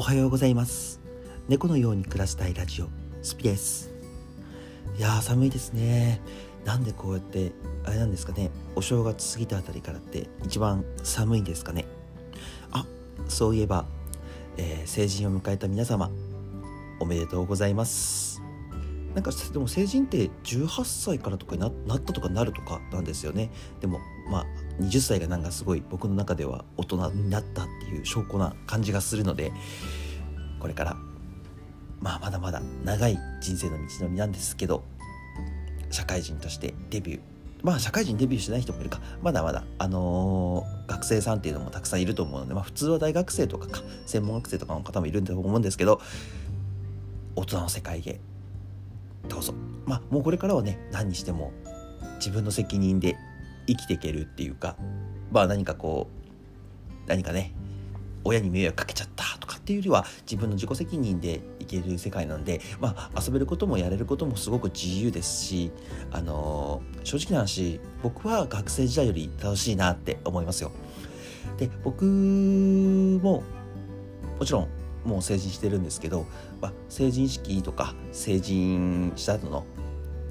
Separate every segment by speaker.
Speaker 1: おはようございます。猫のように暮らしたいラジオスピです。いやー寒いですね。なんでこうやってあれなんですかね。お正月過ぎたあたりからって一番寒いんですかね。あそういえば、えー成人を迎えた皆様おめでとうございます。なんかでも成人って18歳からとかになったとかなるとかなんですよね。でもま20歳がなんかすごい僕の中では大人になったっていう証拠な感じがするのでこれからまあまだまだ長い人生の道のりなんですけど社会人としてデビューまあ社会人デビューしてない人もいるかまだまだあのー学生さんっていうのもたくさんいると思うのでまあ普通は大学生とかか専門学生とかの方もいるんだと思うんですけど大人の世界へどうぞ。まあもうこれからはね何にしても自分の責任で生きていけるっていうかまあ何かこう何かね親に迷惑かけちゃったとかっていうよりは自分の自己責任でいける世界なんでまあ遊べることもやれることもすごく自由ですしあのー正直な話僕は学生時代より楽しいなって思いますよ。で僕ももちろんもう成人してるんですけど、まあ、成人式とか成人した後の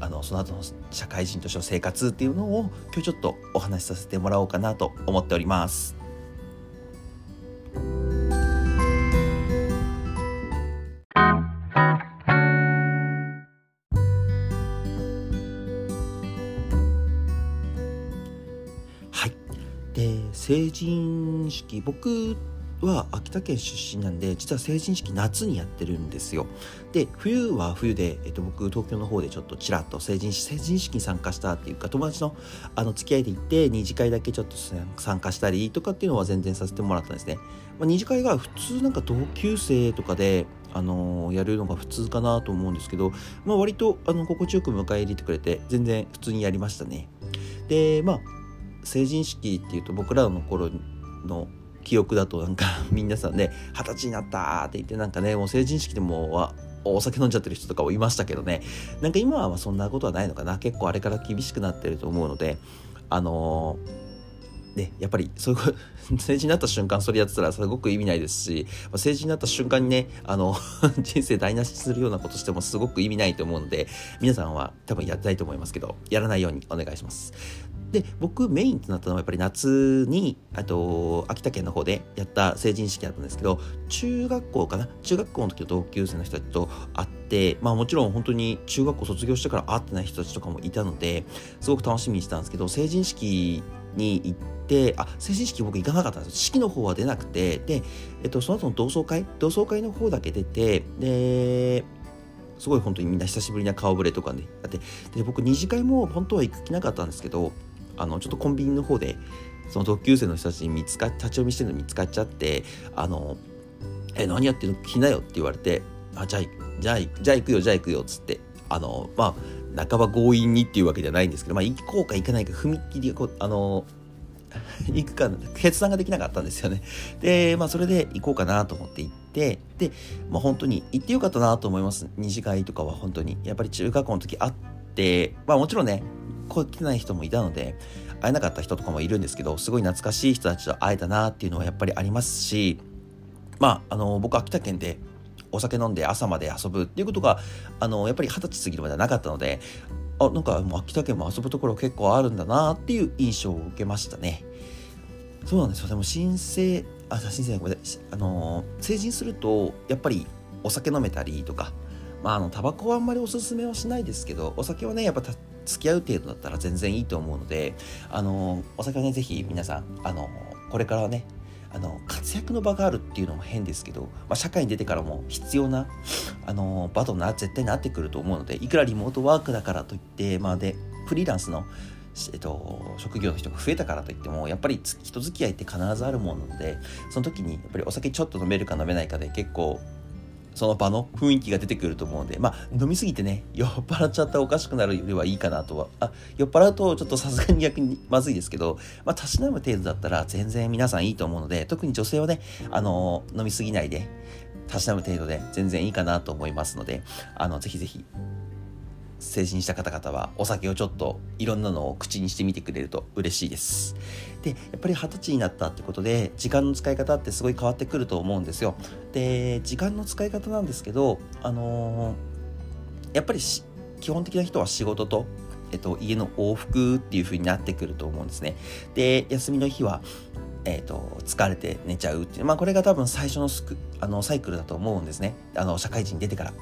Speaker 1: あのその後の社会人としての生活っていうのを今日ちょっとお話しさせてもらおうかなと思っております。はい。で、成人式、僕は秋田県出身なんで、実は成人式夏にやってるんですよ。で、冬は冬で、えっと、僕、東京の方でちょっとちらっと成人式、成人式に参加したっていうか、友達のあの付き合いで行って、二次会だけちょっと参加したりとかっていうのは全然させてもらったんですね。まあ、二次会が普通なんか同級生とかで、あのやるのが普通かなと思うんですけど、まあ、割とあの心地よく迎え入れてくれて全然普通にやりましたね。でまあ成人式っていうと僕らの頃の記憶だとなんか 皆さんね二十歳になったって言ってなんかねもう成人式でもわお酒飲んじゃってる人とかもいましたけどねなんか今はそんなことはないのかな結構あれから厳しくなってると思うのであのね、やっぱりそういうこと 成人になった瞬間それやってたらすごく意味ないですし、まあ成人になった瞬間にねあの 人生台無しするようなことしてもすごく意味ないと思うので皆さんは多分やってないと思いますけどやらないようにお願いします。で僕メインとなったのはやっぱり夏にあと秋田県の方でやった成人式だったんですけど中学校かな？中学校の時の同級生の人たちと会ってまあもちろん本当に中学校卒業してから会ってない人たちとかもいたのですごく楽しみにしてたんですけど成人式に行ってあ成人式僕行かなかったんです式の方は出なくてで、えっと、その後の同窓会？同窓会の方だけ出てですごい本当にみんな久しぶりな顔ぶれとかねやってで僕二次会も本当は行く気なかったんですけどあのちょっとコンビニの方でその同級生の人たちに見つか立ち読みしてるの見つかっちゃってあのえ何やってるの？来なよって言われてあじゃあじゃあじゃあ行くよじゃあ行くよっつってあのまあ半ば強引にっていうわけじゃないんですけどまあ行こうか行かないか踏み切りこあの 行くか決断ができなかったんですよね。でまあそれで行こうかなと思って行ってでまあ本当に行ってよかったなと思います。二次会とかは本当に。やっぱり中学校の時会ってまあもちろんね来てない人もいたので会えなかった人とかもいるんですけどすごい懐かしい人たちと会えたなっていうのはやっぱりありますしまああの僕秋田県でお酒飲んで朝まで遊ぶっていうことがあのやっぱり二十歳過ぎるまではなかったのであなんかもう秋田県も遊ぶところ結構あるんだなっていう印象を受けましたね。そうなんですよ。でも申請あ申請ごめんなさい。あの成人するとやっぱりお酒飲めたりとかまああのタバコはあんまりおすすめはしないですけどお酒はねやっぱ付き合う程度だったら全然いいと思うのであのお酒はねぜひ皆さんあのこれからはねあの活躍の場があるっていうのも変ですけど、まあ、社会に出てからも必要なあの場とな絶対なってくると思うのでいくらリモートワークだからといって、まあ、でフリーランスの、えっと、職業の人が増えたからといってもやっぱり人付き合いって必ずあるものなのでその時にやっぱりお酒ちょっと飲めるか飲めないかで結構その場の雰囲気が出てくると思うので、まあ、飲みすぎてね、酔っ払っちゃったらおかしくなるよりはいいかなとは、あ、酔っ払うとちょっとさすがに逆にまずいですけど、まあ、たしなむ程度だったら全然皆さんいいと思うので、特に女性はね、あの飲みすぎないで、たしなむ程度で全然いいかなと思いますので、あの、ぜひぜひ、成人した方々はお酒をちょっといろんなのを口にしてみてくれると嬉しいですでやっぱり二十歳になったってことで時間の使い方ってすごい変わってくると思うんですよで時間の使い方なんですけどあのー、やっぱり基本的な人は仕事とえっと、家の往復っていう風になってくると思うんですね。で、休みの日は、えっと、疲れて寝ちゃうっていう、まあ、これが多分最初のスクあのサイクルだと思うんですね。あの、社会人出てから。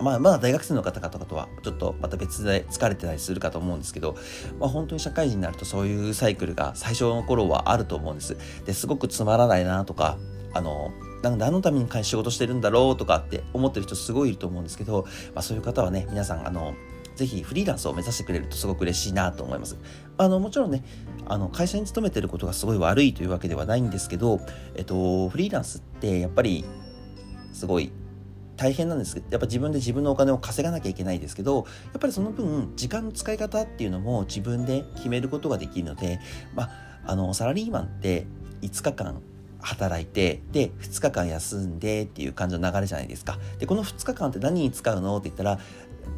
Speaker 1: まあ、まだ大学生の方々とはちょっとまた別で疲れてたりするかと思うんですけど、まあ、本当に社会人になるとそういうサイクルが最初の頃はあると思うんです。ですごくつまらないなとかあのなん何のために仕事してるんだろうとかって思ってる人すごいいると思うんですけど、まあ、そういう方はね皆さんあのぜひフリーランスを目指してくれるとすごく嬉しいなと思います。あのもちろんねあの会社に勤めてることがすごい悪いというわけではないんですけど、えっと、フリーランスってやっぱりすごい大変なんです。けどやっぱ自分で自分のお金を稼がなきゃいけないですけどやっぱりその分時間の使い方っていうのも自分で決めることができるので、まあ、あのサラリーマンって5日間働いてで2日間休んでっていう感じの流れじゃないですか。でこの2日間って何に使うのって言ったら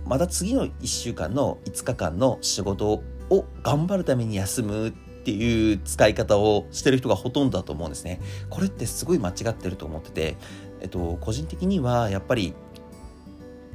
Speaker 1: また次の1週間の5日間の仕事を頑張るために休むっていう使い方をしてる人がほとんどだと思うんですね。これってすごい間違ってると思ってて、えっと、個人的にはやっぱり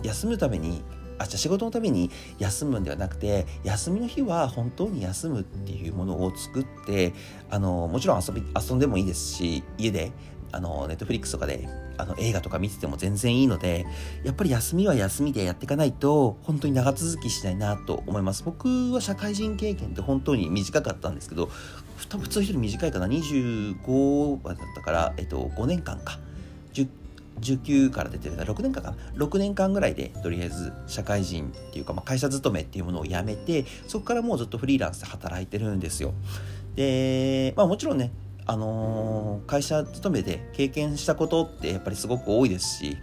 Speaker 1: 休むためにあじゃ仕事のために休むんではなくて休みの日は本当に休むっていうものを作ってあのもちろん遊び遊んでもいいですし家であのネットフリックスとかであの映画とか見てても全然いいのでやっぱり休みは休みでやっていかないと本当に長続きしないなと思います。僕は社会人経験って本当に短かったんですけど普通一人短いかな。25だったから、えっと、5年間か。19から出てるから6年間かな。6年間ぐらいでとりあえず社会人っていうか、まあ、会社勤めっていうものをやめてそこからもうずっとフリーランスで働いてるんですよ。でまあもちろんねあのー、会社勤めで経験したことってやっぱりすごく多いですし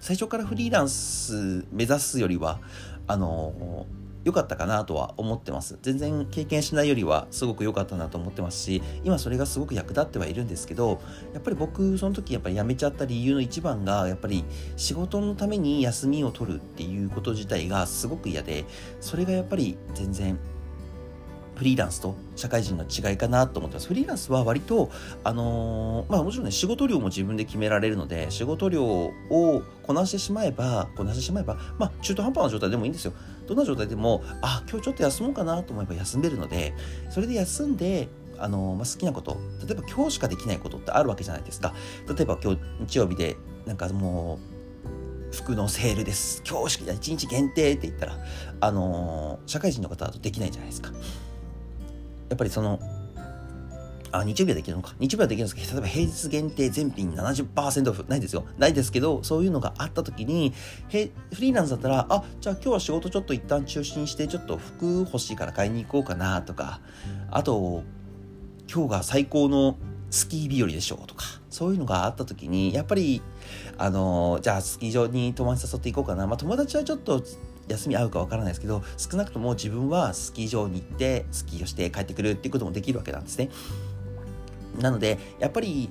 Speaker 1: 最初からフリーランス目指すよりはあの良、ー、かったかなとは思ってます。全然経験しないよりはすごく良かったなと思ってますし今それがすごく役立ってはいるんですけどやっぱり僕その時やっぱり辞めちゃった理由の一番がやっぱり仕事のために休みを取るっていうこと自体がすごく嫌でそれがやっぱり全然フリーランスと社会人の違いかなと思ってます。フリーランスは割と、あのー、まあもちろんね、仕事量も自分で決められるので、仕事量をこなしてしまえば、こなしてしまえば、まあ中途半端な状態でもいいんですよ。どんな状態でも、あ、今日ちょっと休もうかなと思えば休めるので、それで休んで、あのまあ、好きなこと例えば今日しかできないことってあるわけじゃないですか例えば今日日曜日でなんかもう服のセールです今日しか1日限定って言ったらあの社会人の方だとできないじゃないですかやっぱりそのあ、日曜日はできるのか。日曜日はできるんですけど、例えば平日限定全品70%オフ、ないですよ。ないですけど、そういうのがあった時に、へフリーランスだったら、あ、じゃあ今日は仕事ちょっと一旦中止にして、ちょっと服欲しいから買いに行こうかなとか、あと、今日が最高のスキー日和でしょうとか、そういうのがあった時に、やっぱり、あの、じゃあスキー場に友達誘っていこうかな。まあ友達はちょっと休み合うかわからないですけど少なくとも自分はスキー場に行ってスキーをして帰ってくるっていうこともできるわけなんですね。なのでやっぱり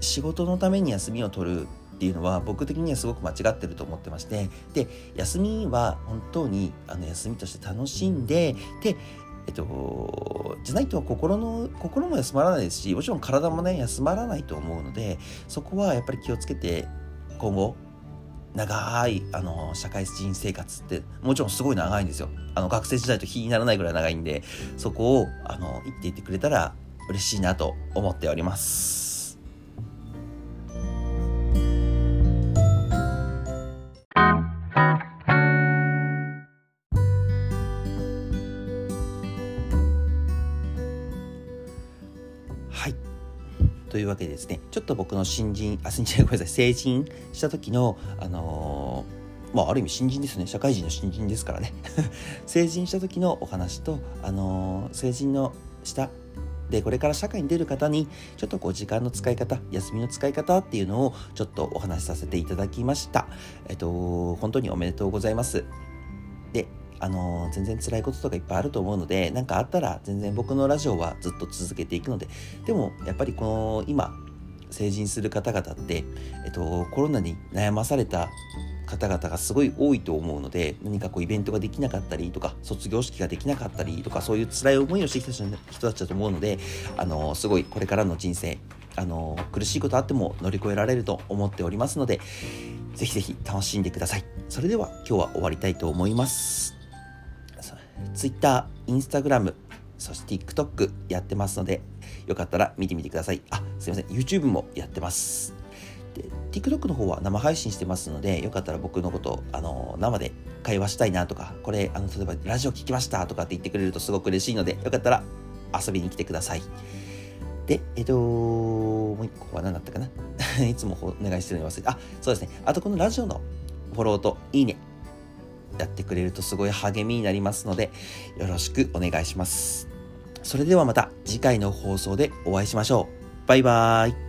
Speaker 1: 仕事のために休みを取るっていうのは僕的にはすごく間違ってると思ってましてで休みは本当にあの休みとして楽しんででえっと、じゃないと心の心も休まらないですしもちろん体もね休まらないと思うのでそこはやっぱり気をつけて今後長いあの社会人生活ってもちろんすごい長いんですよ。あの学生時代と比にならないぐらい長いんでそこをあの言っていってくれたら嬉しいなと思っております。というわけでですね、ちょっと僕の新人、あ、新人、ごめんなさい、成人した時の、あのー、まあ、ある意味新人ですね。社会人の新人ですからね。成人した時のお話と、あのー、成人のしたで、これから社会に出る方に、ちょっとこう時間の使い方、休みの使い方っていうのをちょっとお話しさせていただきました。えっと、本当におめでとうございます。で、あの全然辛いこととかいっぱいあると思うので何かあったら全然僕のラジオはずっと続けていくのででもやっぱりこの今成人する方々って、えっと、コロナに悩まされた方々がすごい多いと思うので何かこうイベントができなかったりとか卒業式ができなかったりとかそういう辛い思いをしてきた人たちだと思うのであのすごいこれからの人生あの苦しいことあっても乗り越えられると思っておりますのでぜひぜひ楽しんでください。それでは今日は終わりたいと思います。Twitter、Instagram そして TikTok やってますのでよかったら見てみてください。あすいません。YouTube もやってます。で TikTok の方は生配信してますのでよかったら僕のことあの生で会話したいなとかこれあの例えばラジオ聞きましたとかって言ってくれるとすごく嬉しいのでよかったら遊びに来てください。でえっともう一個は何だったかな？いつもお願いしてるのに忘れてあそうですね。あとこのラジオのフォローといいね。やってくれるとすごい励みになりますのでよろしくお願いします。それではまた次回の放送でお会いしましょう。バイバーイ。